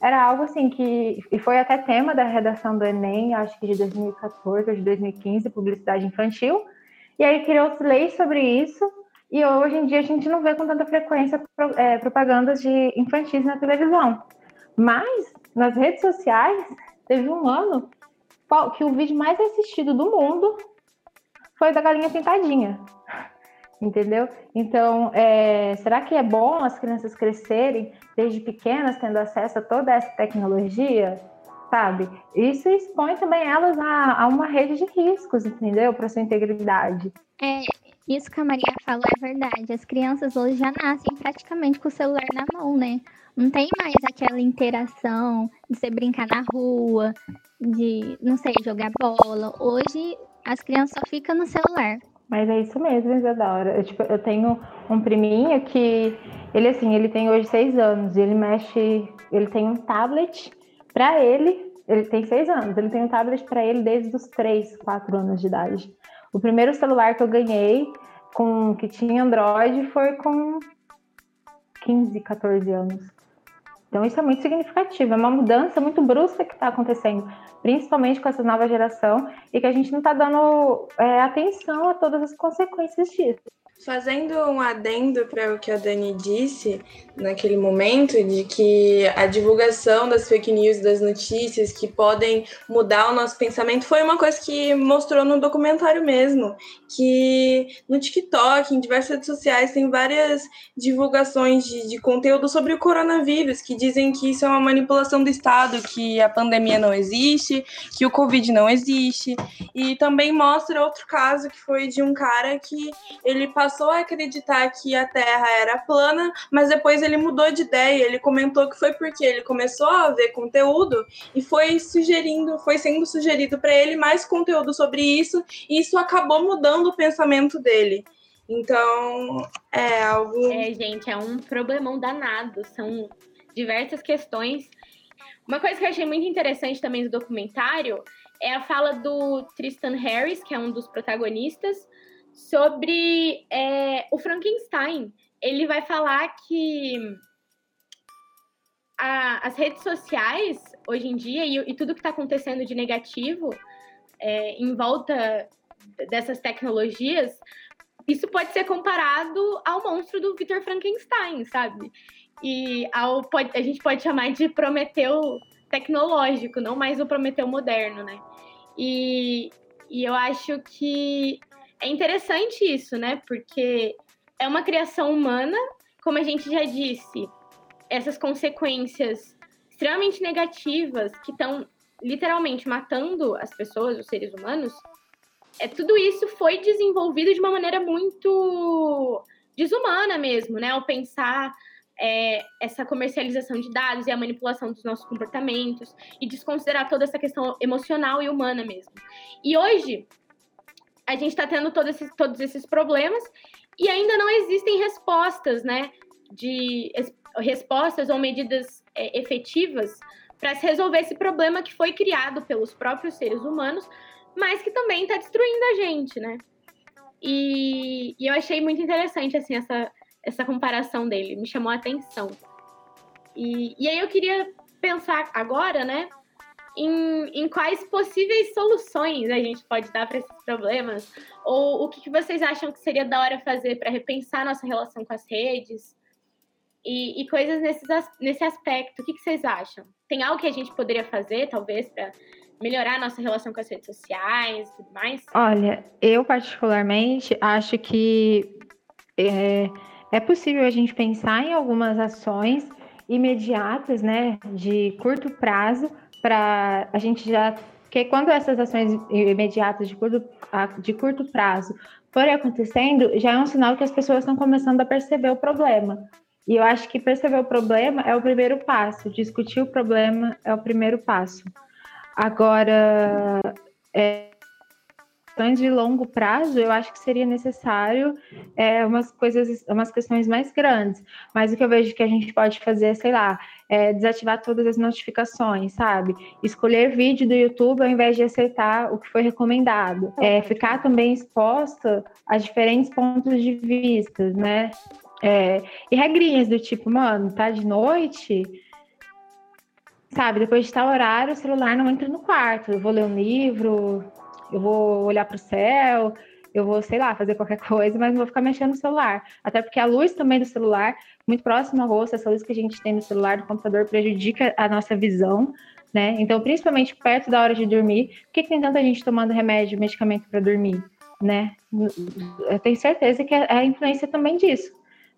era algo assim que, e foi até tema da redação do Enem, acho que de 2014 ou de 2015, publicidade infantil, e aí criou-se leis sobre isso, e hoje em dia a gente não vê com tanta frequência é, propagandas de infantis na televisão. Mas nas redes sociais, teve um ano que o vídeo mais assistido do mundo foi da galinha pintadinha. Entendeu? Então, é, será que é bom as crianças crescerem desde pequenas tendo acesso a toda essa tecnologia? Sabe? Isso expõe também elas a, a uma rede de riscos, entendeu? Para sua integridade. É, isso que a Maria falou é verdade. As crianças hoje já nascem praticamente com o celular na mão, né? Não tem mais aquela interação de você brincar na rua, de, não sei, jogar bola. Hoje as crianças só ficam no celular. Mas é isso mesmo, Isadora. Eu, tipo, eu tenho um priminho que ele assim, ele tem hoje seis anos, ele mexe, ele tem um tablet para ele, ele tem seis anos, ele tem um tablet para ele desde os três, quatro anos de idade. O primeiro celular que eu ganhei com que tinha Android foi com 15, 14 anos. Então isso é muito significativo, é uma mudança muito brusca que está acontecendo, principalmente com essa nova geração, e que a gente não está dando é, atenção a todas as consequências disso. Fazendo um adendo para o que a Dani disse naquele momento, de que a divulgação das fake news, das notícias que podem mudar o nosso pensamento, foi uma coisa que mostrou no documentário mesmo. Que no TikTok, em diversas redes sociais, tem várias divulgações de, de conteúdo sobre o coronavírus, que dizem que isso é uma manipulação do Estado, que a pandemia não existe, que o Covid não existe. E também mostra outro caso que foi de um cara que ele passou passou a acreditar que a Terra era plana, mas depois ele mudou de ideia. Ele comentou que foi porque ele começou a ver conteúdo e foi sugerindo, foi sendo sugerido para ele mais conteúdo sobre isso, e isso acabou mudando o pensamento dele. Então, é algo. É, gente, é um problemão danado. São diversas questões. Uma coisa que eu achei muito interessante também do documentário é a fala do Tristan Harris, que é um dos protagonistas, sobre é, o Frankenstein. Ele vai falar que a, as redes sociais, hoje em dia, e, e tudo que está acontecendo de negativo é, em volta dessas tecnologias, isso pode ser comparado ao monstro do Victor Frankenstein, sabe? E ao, pode, a gente pode chamar de Prometeu tecnológico, não mais o Prometeu moderno, né? E, e eu acho que é interessante isso, né? Porque é uma criação humana, como a gente já disse, essas consequências extremamente negativas que estão literalmente matando as pessoas, os seres humanos, é tudo isso foi desenvolvido de uma maneira muito desumana mesmo, né? Ao pensar é, essa comercialização de dados e a manipulação dos nossos comportamentos e desconsiderar toda essa questão emocional e humana mesmo. E hoje a gente está tendo todos esses, todos esses problemas e ainda não existem respostas, né? De respostas ou medidas é, efetivas para se resolver esse problema que foi criado pelos próprios seres humanos, mas que também está destruindo a gente, né? E, e, eu achei muito interessante assim essa, essa comparação dele, me chamou a atenção. E, e aí eu queria pensar agora, né, em, em quais possíveis soluções a gente pode dar para esses problemas, ou o que, que vocês acham que seria da hora fazer para repensar nossa relação com as redes, e, e coisas nesses, nesse aspecto. O que, que vocês acham? Tem algo que a gente poderia fazer, talvez, para melhorar a nossa relação com as redes sociais e tudo mais? Olha, eu particularmente acho que é, é possível a gente pensar em algumas ações imediatas, né, de curto prazo, para a gente já. Porque quando essas ações imediatas de curto, de curto prazo forem acontecendo, já é um sinal que as pessoas estão começando a perceber o problema. E eu acho que perceber o problema é o primeiro passo, discutir o problema é o primeiro passo. Agora, é, de longo prazo, eu acho que seria necessário é, umas coisas, umas questões mais grandes. Mas o que eu vejo que a gente pode fazer é, sei lá, é desativar todas as notificações, sabe? Escolher vídeo do YouTube ao invés de aceitar o que foi recomendado. É, ficar também exposta a diferentes pontos de vista, né? É, e regrinhas do tipo, mano, tá de noite, sabe? Depois de tal horário, o celular não entra no quarto. Eu vou ler um livro, eu vou olhar para o céu, eu vou, sei lá, fazer qualquer coisa, mas não vou ficar mexendo no celular. Até porque a luz também do celular, muito próximo ao rosto, essa luz que a gente tem no celular, do computador, prejudica a nossa visão, né? Então, principalmente perto da hora de dormir, por que, que tem tanta gente tomando remédio, medicamento para dormir, né? Eu tenho certeza que é a influência também disso.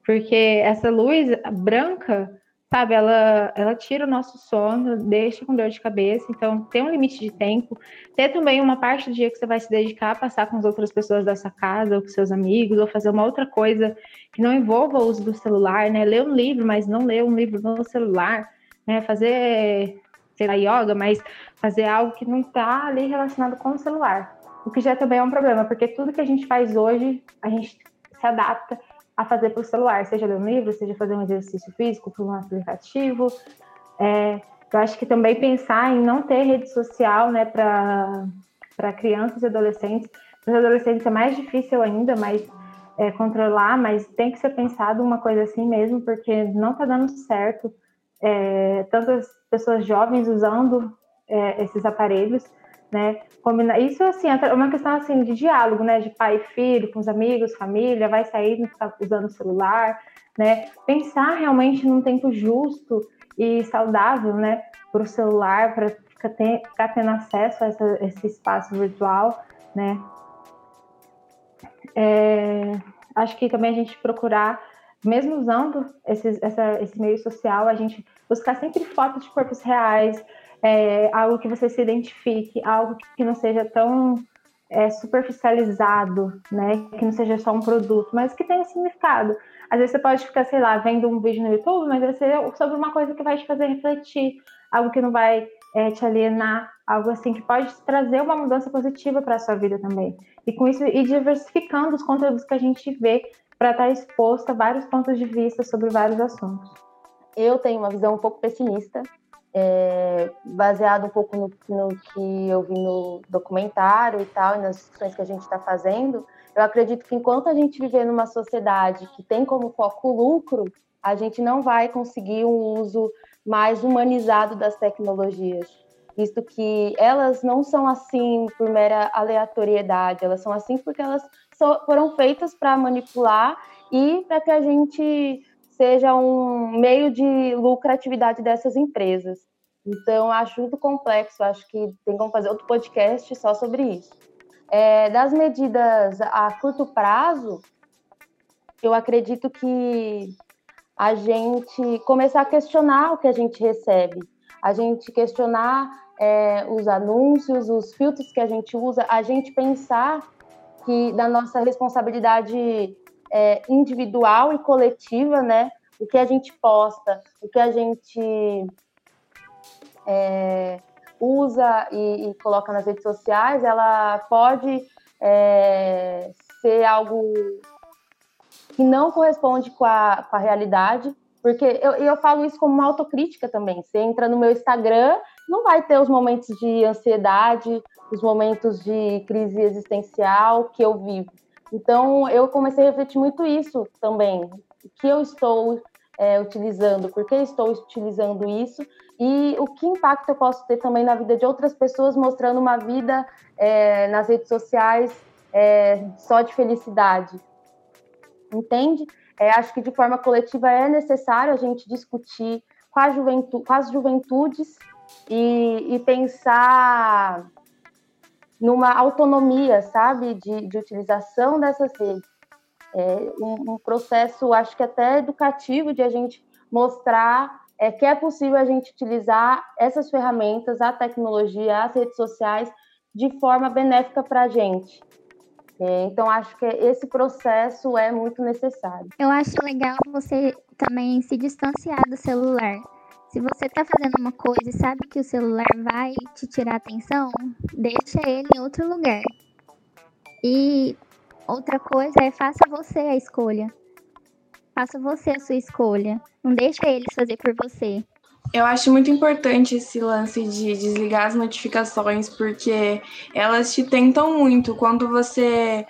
Porque essa luz branca, sabe, ela, ela tira o nosso sono, deixa com dor de cabeça, então tem um limite de tempo. Ter também uma parte do dia que você vai se dedicar a passar com as outras pessoas da sua casa, ou com seus amigos, ou fazer uma outra coisa que não envolva o uso do celular, né? Ler um livro, mas não ler um livro no celular, né? Fazer, sei lá, yoga, mas fazer algo que não está ali relacionado com o celular. O que já também é um problema, porque tudo que a gente faz hoje, a gente se adapta a fazer para o celular, seja ler um livro, seja fazer um exercício físico por um aplicativo. É, eu acho que também pensar em não ter rede social né, para crianças e adolescentes. Para os adolescentes é mais difícil ainda, mas é, controlar, mas tem que ser pensado uma coisa assim mesmo, porque não está dando certo. É, tantas pessoas jovens usando é, esses aparelhos né? Combinar. Isso assim é uma questão assim de diálogo, né? De pai e filho, com os amigos, família, vai sair, não usando o celular, né? Pensar realmente num tempo justo e saudável, né? Para o celular, para ficar, tendo acesso a essa, esse espaço virtual, né? É, acho que também a gente procurar, mesmo usando essa, esse meio social, a gente buscar sempre fotos de corpos reais, é, algo que você se identifique, algo que não seja tão é, superficializado, né? Que não seja só um produto, mas que tenha significado. Às vezes você pode ficar, sei lá, vendo um vídeo no YouTube, mas vai ser sobre uma coisa que vai te fazer refletir, algo que não vai é, te alienar, algo assim que pode trazer uma mudança positiva para a sua vida também. E com isso, ir diversificando os conteúdos que a gente vê para estar exposto a vários pontos de vista sobre vários assuntos. Eu tenho uma visão um pouco pessimista é, baseado um pouco no, no, que eu vi no documentário e tal, e nas discussões que a gente está fazendo, eu acredito que enquanto a gente viver numa sociedade que tem como foco o lucro, a gente não vai conseguir um uso mais humanizado das tecnologias. Visto que elas não são assim por mera aleatoriedade, elas são assim porque elas foram feitas para manipular e para que a gente seja um meio de lucratividade dessas empresas. Então, acho muito complexo, acho que tem como fazer outro podcast só sobre isso. É, das medidas a curto prazo, eu acredito que a gente começar a questionar o que a gente recebe, a gente questionar é, os anúncios, os filtros que a gente usa, a gente pensar que da nossa responsabilidade é, individual e coletiva, né, o que a gente posta, o que a gente é, usa e, e, coloca nas redes sociais, ela pode é, ser algo que não corresponde com a, com a realidade, porque eu, eu falo isso como uma autocrítica também. Você entra no meu Instagram, não vai ter os momentos de ansiedade, os momentos de crise existencial que eu vivo. Então, eu comecei a refletir muito isso também. O que eu estou é, utilizando, por que estou utilizando isso e o que impacto eu posso ter também na vida de outras pessoas, mostrando uma vida é, nas redes sociais é, só de felicidade. Entende? É, acho que de forma coletiva é necessário a gente discutir com, a com as juventudes e, e, pensar numa autonomia, sabe, de, de utilização dessas redes. É um, um processo, acho que até educativo, de a gente mostrar é que é possível a gente utilizar essas ferramentas, a tecnologia, as redes sociais, de forma benéfica para a gente. É, então, acho que esse processo é muito necessário. Eu acho legal você também se distanciar do celular. Se você está fazendo uma coisa e sabe que o celular vai te tirar atenção, deixa ele em outro lugar. E outra coisa é faça você a escolha. Faça você a sua escolha. Não deixa eles fazer por você. Eu acho muito importante esse lance de desligar as notificações, porque elas te tentam muito. Quando você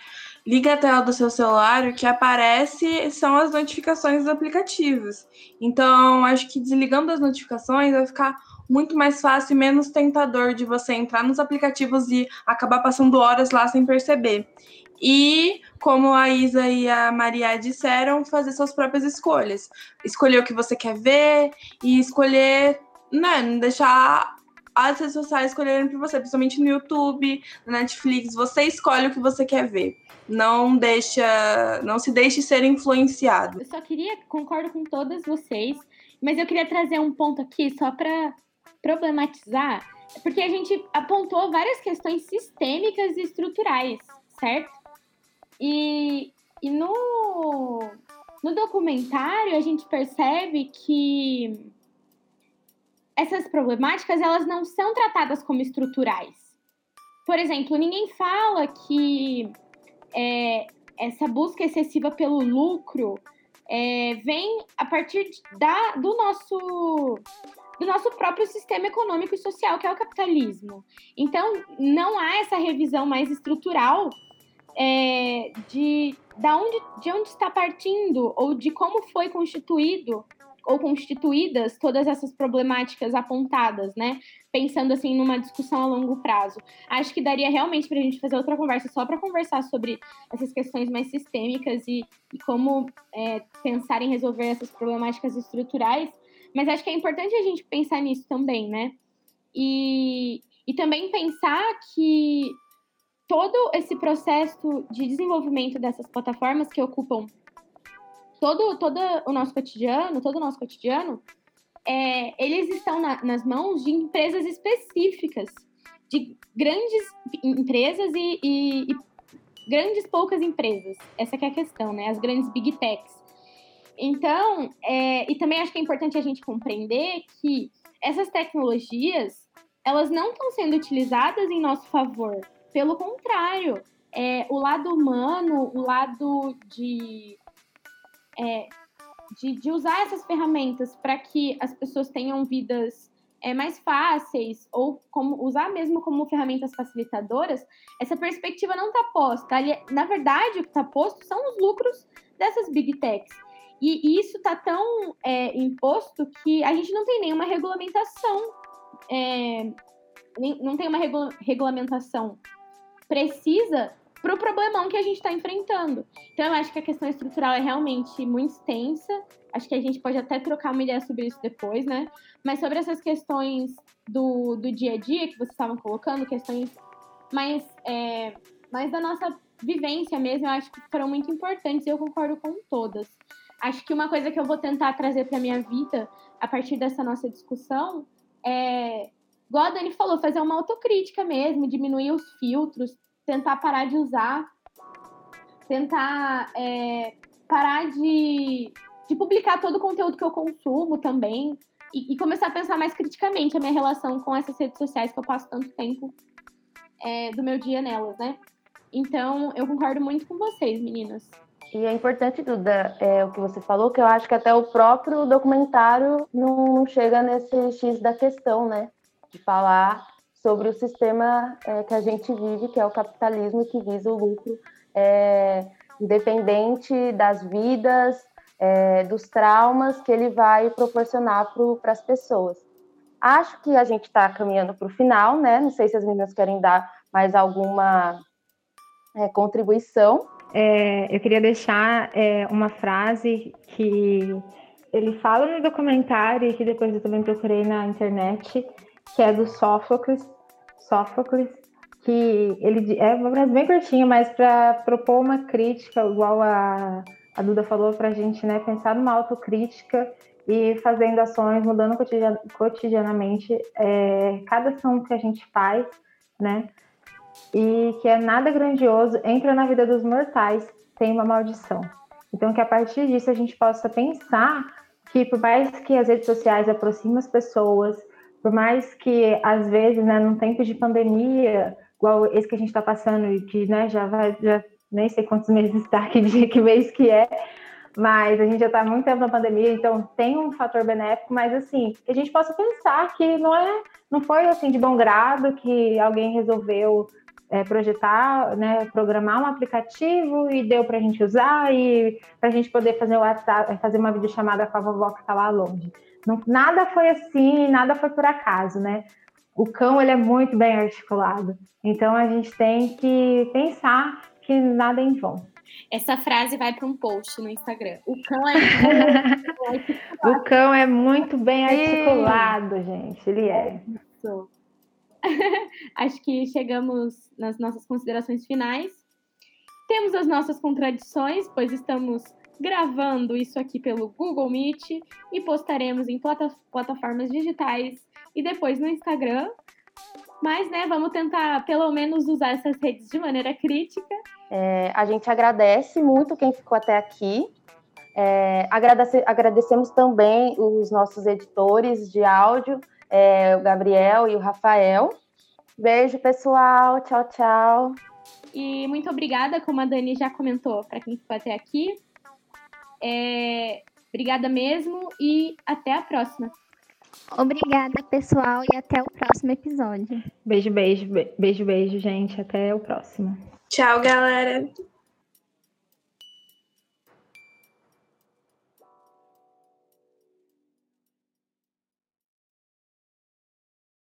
liga a tela do seu celular, o que aparece são as notificações dos aplicativos. Então, acho que desligando as notificações vai ficar muito mais fácil e menos tentador de você entrar nos aplicativos e acabar passando horas lá sem perceber. E, como a Isa e a Maria disseram, fazer suas próprias escolhas. Escolher o que você quer ver e escolher, né, não deixar as redes sociais escolherem por você, principalmente no YouTube, no Netflix, você escolhe o que você quer ver. Não deixa, não se deixe ser influenciado. Eu só queria, concordo com todas vocês, mas eu queria trazer um ponto aqui só para problematizar, porque a gente apontou várias questões sistêmicas e estruturais, certo? E, e no, no documentário a gente percebe que essas problemáticas elas não são tratadas como estruturais. Por exemplo, ninguém fala que é, essa busca excessiva pelo lucro é, vem a partir da, do nosso do nosso próprio sistema econômico e social, que é o capitalismo. Então, não há essa revisão mais estrutural é, de, da onde, de onde está partindo ou de como foi constituído ou constituídas todas essas problemáticas apontadas, né? Pensando assim numa discussão a longo prazo. Acho que daria realmente para a gente fazer outra conversa só para conversar sobre essas questões mais sistêmicas e, e como é, pensar em resolver essas problemáticas estruturais. Mas acho que é importante a gente pensar nisso também, né? E, e também pensar que todo esse processo de desenvolvimento dessas plataformas que ocupam todo, todo o nosso cotidiano, todo o nosso cotidiano, é, eles estão na, nas mãos de empresas específicas, de grandes empresas e, e, e, grandes poucas empresas. Essa é a questão, né? As grandes big techs. Então, é, e também acho que é importante a gente compreender que essas tecnologias, elas não estão sendo utilizadas em nosso favor. Pelo contrário, é, o lado humano, o lado de, é, de, de, usar essas ferramentas para que as pessoas tenham vidas é, mais fáceis, ou como usar mesmo como ferramentas facilitadoras, essa perspectiva não está posta. Na verdade, o que está posto são os lucros dessas big techs. E isso está tão é, imposto que a gente não tem nenhuma regulamentação. É, nem, não tem uma regula regulamentação precisa para o problemão que a gente está enfrentando. Então, eu acho que a questão estrutural é realmente muito extensa. Acho que a gente pode até trocar uma ideia sobre isso depois, né? Mas sobre essas questões do, do dia a dia que vocês estavam colocando, questões mais, é, mais da nossa vivência mesmo, eu acho que foram muito importantes e eu concordo com todas. Acho que uma coisa que eu vou tentar trazer para minha vida a partir dessa nossa discussão é, igual a Dani falou, fazer uma autocrítica mesmo, diminuir os filtros, tentar parar de usar, tentar é, parar de, de publicar todo o conteúdo que eu consumo também e, e, começar a pensar mais criticamente a minha relação com essas redes sociais que eu passo tanto tempo é, do meu dia nelas, né? Então, eu concordo muito com vocês, meninas. E é importante, Duda, é, o que você falou, que eu acho que até o próprio documentário não chega nesse X da questão, né? De falar sobre o sistema é, que a gente vive, que é o capitalismo que visa o lucro, é, independente das vidas, é, dos traumas que ele vai proporcionar para as pessoas. Acho que a gente está caminhando para o final, né? Não sei se as meninas querem dar mais alguma é, contribuição. É, eu queria deixar é, uma frase que ele fala no documentário e que depois eu também procurei na internet, que é do Sófocles, Sófocles que ele é uma frase bem curtinha, mas para propor uma crítica, igual a, a Duda falou para a gente, né, pensar numa autocrítica e fazendo ações, mudando cotidian, cotidianamente é, cada ação que a gente faz, né, e que é nada grandioso, entra na vida dos mortais, tem uma maldição. Então, que a partir disso a gente possa pensar que, por mais que as redes sociais aproximem as pessoas, por mais que, às vezes, né, num tempo de pandemia, igual esse que a gente está passando e que né, já vai, já nem sei quantos meses está, que dia, que mês que é, mas a gente já está muito tempo na pandemia, então tem um fator benéfico, mas assim, que a gente possa pensar que não é, não foi assim de bom grado que alguém resolveu é, projetar, né, programar um aplicativo e deu para a gente usar e para a gente poder fazer, o WhatsApp, fazer uma videochamada com a vovó que está lá longe. Não, nada foi assim, nada foi por acaso, né? O cão ele é muito bem articulado, então a gente tem que pensar que nada é em vão. Essa frase vai para um post no Instagram. O cão é o cão é muito bem articulado, gente. Ele é. Isso. Acho que chegamos nas nossas considerações finais. Temos as nossas contradições, pois estamos gravando isso aqui pelo Google Meet e postaremos em plata plataformas digitais e depois no Instagram. Mas, né, vamos tentar pelo menos usar essas redes de maneira crítica. É, a gente agradece muito quem ficou até aqui. É, agradece, agradecemos também os nossos editores de áudio, é, o Gabriel e o Rafael. Beijo, pessoal. Tchau, tchau. E muito obrigada, como a Dani já comentou, para quem ficou até aqui. É, obrigada mesmo e até a próxima. Obrigada, pessoal, e até o próximo episódio. Beijo, beijo, beijo, beijo, gente. Até o próximo. Tchau, galera.